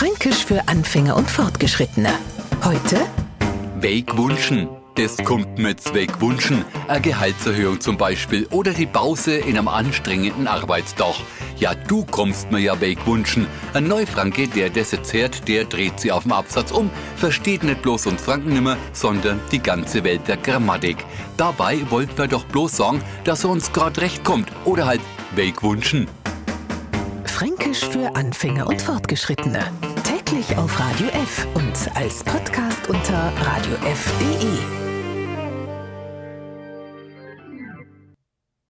Fränkisch für Anfänger und Fortgeschrittene. Heute Wegwunschen. Das kommt mit Wegwunschen. Eine Gehaltserhöhung zum Beispiel oder die Pause in einem anstrengenden Arbeitstag. Ja, du kommst mir ja wegwunschen. Ein Neufranke, der das jetzt hört, der dreht sie auf dem Absatz um, versteht nicht bloß uns Franken nimmer, sondern die ganze Welt der Grammatik. Dabei wollten wir doch bloß sagen, dass er uns grad recht kommt oder halt wegwunschen. Fränkisch für Anfänger und Fortgeschrittene. Täglich auf Radio F und als Podcast unter radiof.de.